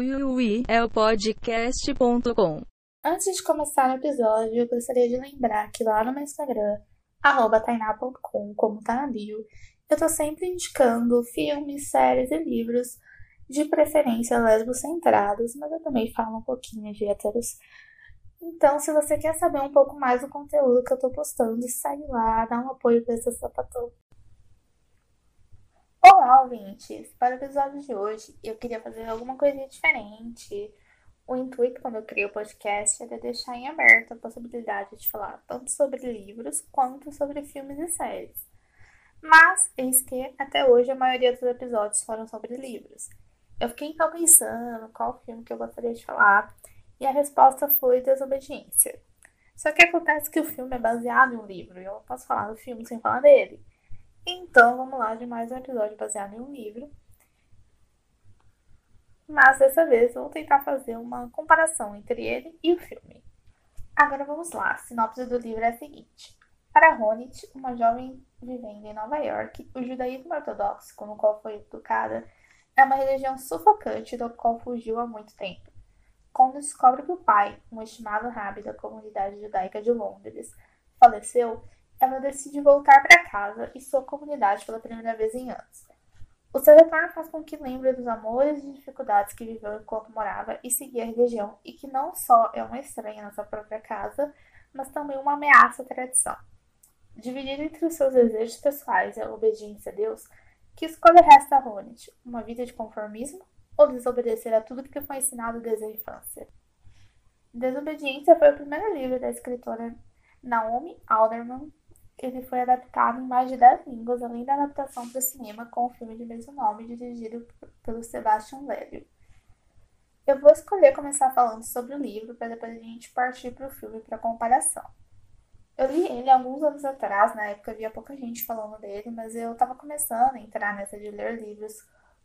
Ui, é o podcast.com. Antes de começar o episódio, eu gostaria de lembrar que lá no meu Instagram, tainá.com, como tá na bio, eu tô sempre indicando filmes, séries e livros, de preferência lesbo-centrados, mas eu também falo um pouquinho de héteros. Então, se você quer saber um pouco mais do conteúdo que eu tô postando, segue lá, dá um apoio pra esse sapatão. Olá, ouvintes! Para o episódio de hoje, eu queria fazer alguma coisa diferente. O intuito quando eu criei o podcast era deixar em aberto a possibilidade de falar tanto sobre livros quanto sobre filmes e séries. Mas, eis que até hoje a maioria dos episódios foram sobre livros. Eu fiquei então pensando qual filme que eu gostaria de falar e a resposta foi Desobediência. Só que acontece que o filme é baseado em um livro e eu não posso falar do filme sem falar dele. Então, vamos lá de mais um episódio baseado em um livro. Mas dessa vez vou tentar fazer uma comparação entre ele e o filme. Agora vamos lá. A sinopse do livro é a seguinte: Para Ronit, uma jovem vivendo em Nova York, o judaísmo ortodoxo, no qual foi educada, é uma religião sufocante do qual fugiu há muito tempo. Quando descobre que o pai, um estimado rabi da comunidade judaica de Londres, faleceu, ela decide voltar para casa e sua comunidade pela primeira vez em anos. O seu retorno faz com que lembre dos amores e dificuldades que viveu enquanto morava e seguia a religião, e que não só é uma estranha na sua própria casa, mas também uma ameaça à tradição. Dividido entre os seus desejos pessoais e a obediência a Deus, que escolha resta a Ronit? Uma vida de conformismo ou desobedecer a tudo que foi ensinado desde a infância? Desobediência foi o primeiro livro da escritora Naomi Alderman ele foi adaptado em mais de 10 línguas, além da adaptação para o cinema com o filme de mesmo nome, dirigido pelo Sebastian Lelio. Eu vou escolher começar falando sobre o livro para depois a gente partir para o filme para comparação. Eu li ele alguns anos atrás, na época havia pouca gente falando dele, mas eu estava começando a entrar nessa de ler livros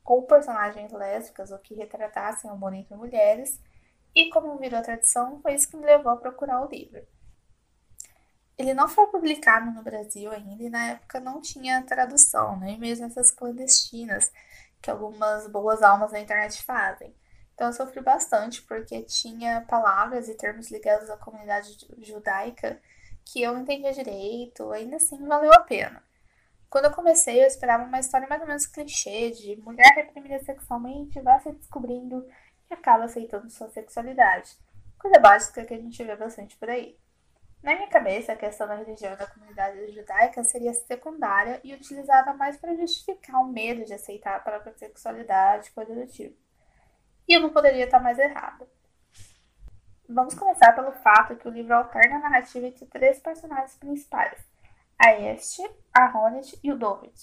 com personagens lésbicas ou que retratassem o amor entre mulheres, e como virou tradição, foi isso que me levou a procurar o livro. Ele não foi publicado no Brasil ainda e na época não tinha tradução, nem mesmo essas clandestinas que algumas boas almas da internet fazem. Então eu sofri bastante porque tinha palavras e termos ligados à comunidade judaica que eu não entendia direito, ainda assim valeu a pena. Quando eu comecei, eu esperava uma história mais ou menos clichê de mulher reprimida sexualmente vai se descobrindo e acaba aceitando sua sexualidade. Coisa básica que a gente vê bastante por aí. Na minha cabeça, a questão da religião da comunidade judaica seria secundária e utilizada mais para justificar o medo de aceitar a própria sexualidade, coisa do tipo. E eu não poderia estar mais errada. Vamos começar pelo fato que o livro alterna a narrativa entre três personagens principais: a Este, a Ronit e o Dovid.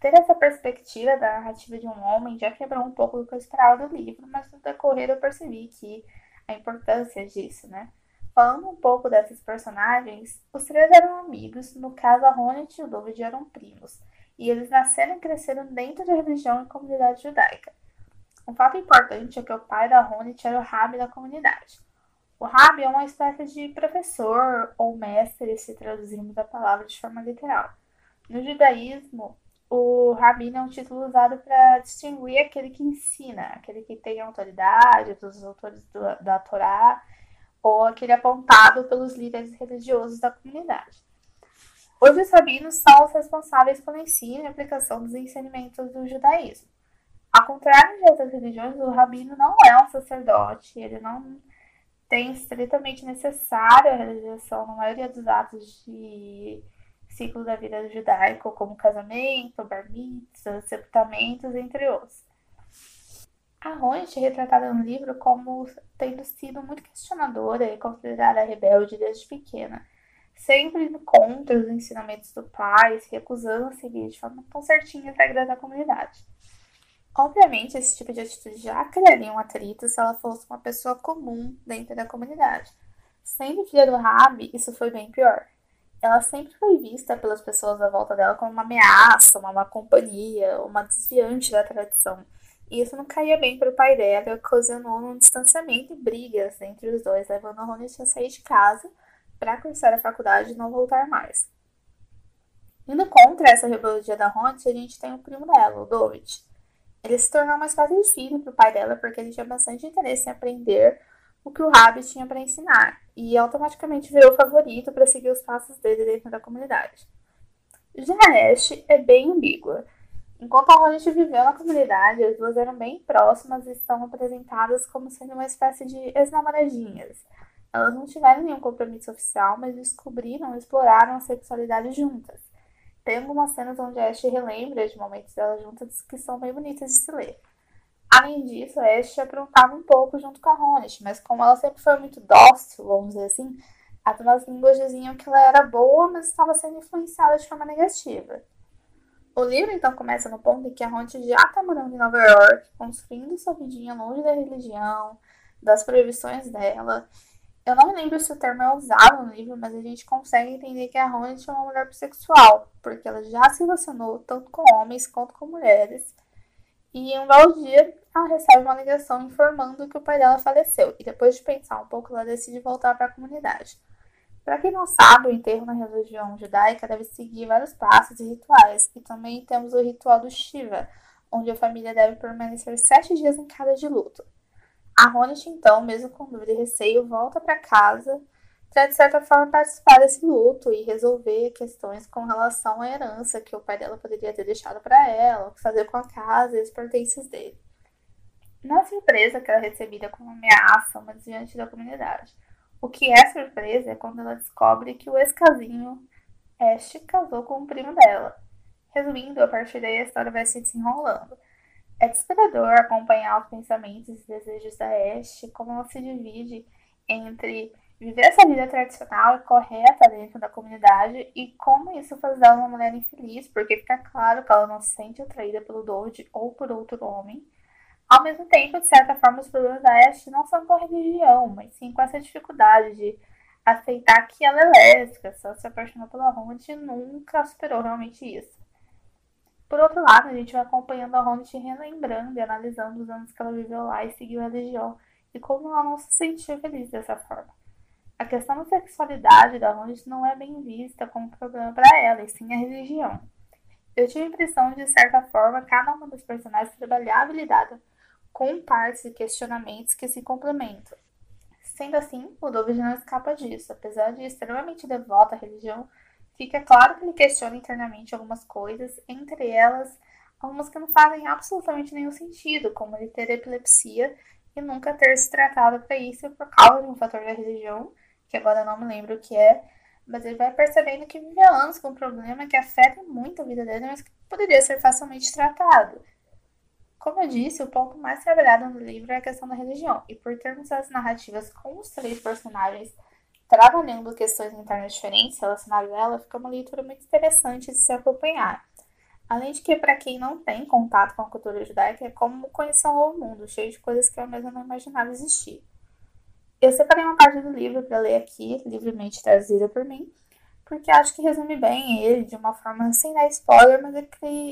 Ter essa perspectiva da narrativa de um homem já quebrou um pouco do que eu esperava do livro, mas no decorrer eu percebi que a importância disso, né? Falando um pouco dessas personagens, os três eram amigos, no caso a Ronit e o David eram primos, e eles nasceram e cresceram dentro da religião e comunidade judaica. Um fato importante é que o pai da Ronit era o Rabi da comunidade. O Rabi é uma espécie de professor ou mestre, se traduzirmos a palavra de forma literal. No judaísmo, o Rabi é um título usado para distinguir aquele que ensina, aquele que tem autoridade, dos autores do, da Torá ou aquele apontado pelos líderes religiosos da comunidade. Hoje, os rabinos são os responsáveis pelo ensino e aplicação dos ensinamentos do judaísmo. Ao contrário de outras religiões, o rabino não é um sacerdote, ele não tem estritamente necessário a realização na maioria dos atos de ciclo da vida judaico, como casamento, bar mitzvah, sepultamentos, entre outros. A Ronit é retratada no livro como tendo sido muito questionadora e considerada rebelde desde pequena, sempre indo contra os ensinamentos do pai, se recusando a seguir de forma tão certinha as regras da comunidade. Obviamente, esse tipo de atitude já criaria um atrito se ela fosse uma pessoa comum dentro da comunidade. Sendo filha do Rabi, isso foi bem pior. Ela sempre foi vista pelas pessoas à volta dela como uma ameaça, uma má companhia, uma desviante da tradição e isso não caía bem para o pai dela ocasionou um distanciamento e brigas entre os dois, levando a a sair de casa para cursar a faculdade e não voltar mais. Indo contra essa rebeldia da Ronit, a gente tem o primo dela, o David. Ele se tornou uma espécie de filho para o pai dela, porque ele tinha bastante interesse em aprender o que o Rabi tinha para ensinar, e automaticamente virou o favorito para seguir os passos dele dentro da comunidade. Já Ash é bem ambígua. Enquanto a Hornet viveu na comunidade, as duas eram bem próximas e são apresentadas como sendo uma espécie de ex-namoradinhas. Elas não tiveram nenhum compromisso oficial, mas descobriram e exploraram a sexualidade juntas. Tem algumas cenas onde a Ash relembra de momentos delas juntas que são bem bonitas de se ler. Além disso, a Ash aprontava um pouco junto com a Hornet, mas como ela sempre foi muito dócil, vamos dizer assim, as más línguas diziam que ela era boa, mas estava sendo influenciada de forma negativa. O livro então começa no ponto em que a Hornet já está morando em Nova York, construindo sua vidinha longe da religião, das proibições dela. Eu não me lembro se o termo é usado no livro, mas a gente consegue entender que a Hornet é uma mulher bissexual, porque ela já se relacionou tanto com homens quanto com mulheres. E um belo dia ela recebe uma ligação informando que o pai dela faleceu, e depois de pensar um pouco, ela decide voltar para a comunidade. Para quem não sabe, o enterro na religião judaica deve seguir vários passos e rituais, e também temos o ritual do Shiva, onde a família deve permanecer sete dias em casa de luto. A Ronit, então, mesmo com dúvida e receio, volta para casa para, de certa forma, participar desse luto e resolver questões com relação à herança que o pai dela poderia ter deixado para ela, o que fazer com a casa e os pertences dele. Não é surpresa que ela é recebida como ameaça, mas diante da comunidade. O que é surpresa é quando ela descobre que o ex-casinho Ash casou com o primo dela. Resumindo, a partir daí a história vai se desenrolando. É desesperador acompanhar os pensamentos e desejos da Ash, como ela se divide entre viver essa vida tradicional e correta dentro da comunidade e como isso faz dela uma mulher infeliz, porque fica claro que ela não se sente atraída pelo Dodge ou por outro homem, ao mesmo tempo, de certa forma, os problemas da Ashe não são com a religião, mas sim com essa dificuldade de aceitar que ela é lésbica, só se apaixonou pela Ronde e nunca superou realmente isso. Por outro lado, a gente vai acompanhando a Ronde relembrando e analisando os anos que ela viveu lá e seguiu a religião e como ela não se sentiu feliz dessa forma. A questão da sexualidade da Ronde não é bem vista como problema para ela, e sim a religião. Eu tive a impressão de, de certa forma, cada uma dos personagens trabalhava e lidava com partes e questionamentos que se complementam. Sendo assim, o David não escapa disso. Apesar de extremamente devoto à religião, fica claro que ele questiona internamente algumas coisas, entre elas algumas que não fazem absolutamente nenhum sentido, como ele ter epilepsia e nunca ter se tratado para isso por causa de um fator da religião, que agora eu não me lembro o que é, mas ele vai percebendo que vive anos com um problema que afeta muito a vida dele, mas que poderia ser facilmente tratado. Como eu disse, o ponto mais trabalhado no livro é a questão da religião, e por termos as narrativas com os três personagens trabalhando questões internas diferentes relacionadas a ela, fica uma leitura muito interessante de se acompanhar. Além de que, para quem não tem contato com a cultura judaica, é como conhecer um novo mundo, cheio de coisas que eu mesma não imaginava existir. Eu separei uma parte do livro para ler aqui, livremente traduzida por mim, porque acho que resume bem ele de uma forma sem dar spoiler, mas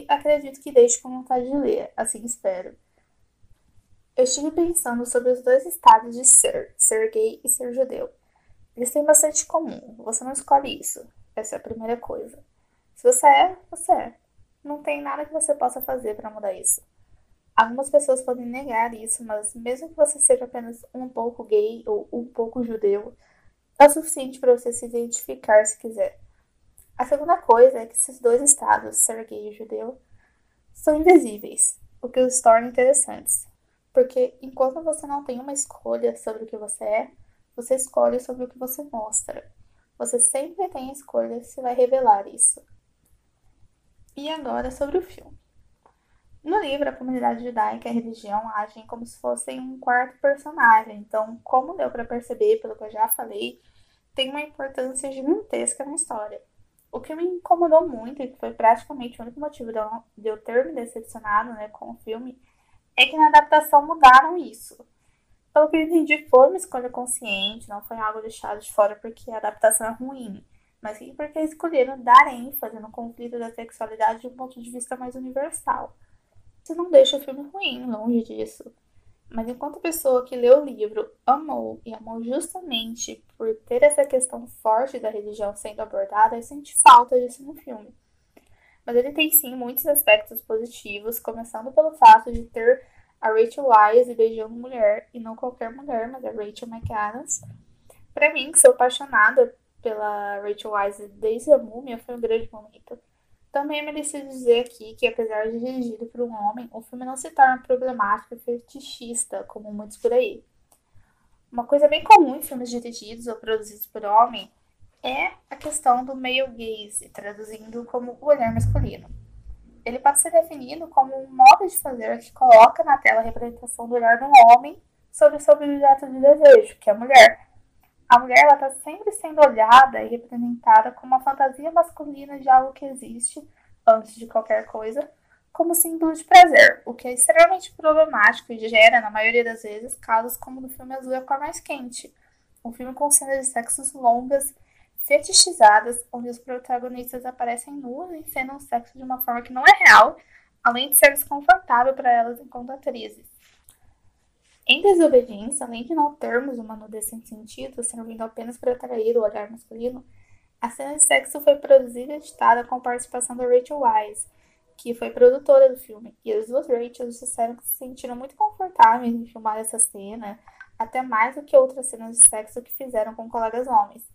acredito que deixe com vontade de ler, assim espero. Eu estive pensando sobre os dois estados de ser, ser gay e ser judeu. Eles têm bastante comum, você não escolhe isso. Essa é a primeira coisa. Se você é, você é. Não tem nada que você possa fazer para mudar isso. Algumas pessoas podem negar isso, mas mesmo que você seja apenas um pouco gay ou um pouco judeu, é o suficiente para você se identificar se quiser. A segunda coisa é que esses dois estados, ser gay e judeu, são invisíveis, o que os torna interessantes. Porque enquanto você não tem uma escolha sobre o que você é, você escolhe sobre o que você mostra. Você sempre tem a escolha se vai revelar isso. E agora sobre o filme. No livro, a comunidade judaica e a religião agem como se fossem um quarto personagem. Então, como deu para perceber pelo que eu já falei, tem uma importância gigantesca na história. O que me incomodou muito, e que foi praticamente o único motivo de eu ter me decepcionado né, com o filme, é que na adaptação mudaram isso. Pelo que eu entendi, foi uma escolha consciente, não foi algo deixado de fora porque a adaptação é ruim, mas porque escolheram dar ênfase no conflito da sexualidade de um ponto de vista mais universal. Isso não deixa o filme ruim, longe disso. Mas enquanto a pessoa que leu o livro amou e amou justamente por ter essa questão forte da religião sendo abordada, sente falta disso no filme. mas ele tem sim muitos aspectos positivos, começando pelo fato de ter a Rachel Wise beijando mulher, e não qualquer mulher, mas a Rachel McAdams. Para mim, que sou apaixonada pela Rachel Wise desde a Múmia, foi um grande momento. Também é merecido dizer aqui que, apesar de dirigido por um homem, o filme não se torna problemático e fetichista, como muitos por aí. Uma coisa bem comum em filmes dirigidos ou produzidos por homem é a questão do male gaze, traduzindo como o olhar masculino. Ele pode ser definido como um modo de fazer que coloca na tela a representação do olhar do homem sobre o seu objeto de desejo, que é a mulher. A mulher está sempre sendo olhada e representada como uma fantasia masculina de algo que existe antes de qualquer coisa, como símbolo de prazer, o que é extremamente problemático e gera, na maioria das vezes, casos como no filme Azul é a Cor Mais Quente, um filme com cenas de sexos longas, fetichizadas, onde os protagonistas aparecem nus e encenam o sexo de uma forma que não é real, além de ser desconfortável para elas enquanto atrizes. Em Desobediência, além de não termos uma nudez sem sentido, servindo apenas para atrair o olhar masculino, a cena de sexo foi produzida e editada com participação da Rachel Wise, que foi produtora do filme, e as duas Rachels disseram que se sentiram muito confortáveis em filmar essa cena, até mais do que outras cenas de sexo que fizeram com colegas homens.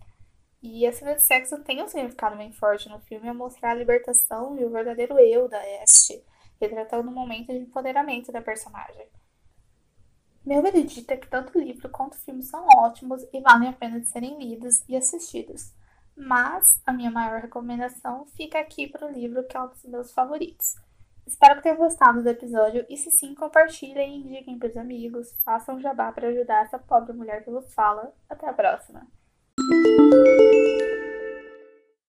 E a cena de sexo tem um significado bem forte no filme a mostrar a libertação e o verdadeiro eu da Este, retratando um momento de empoderamento da personagem. Meu veredito é que tanto livro quanto filme são ótimos e valem a pena de serem lidos e assistidos mas a minha maior recomendação fica aqui para o livro, que é um dos meus favoritos. Espero que tenham gostado do episódio e, se sim, compartilhem indiquem para os amigos, façam jabá para ajudar essa pobre mulher que vos fala. Até a próxima!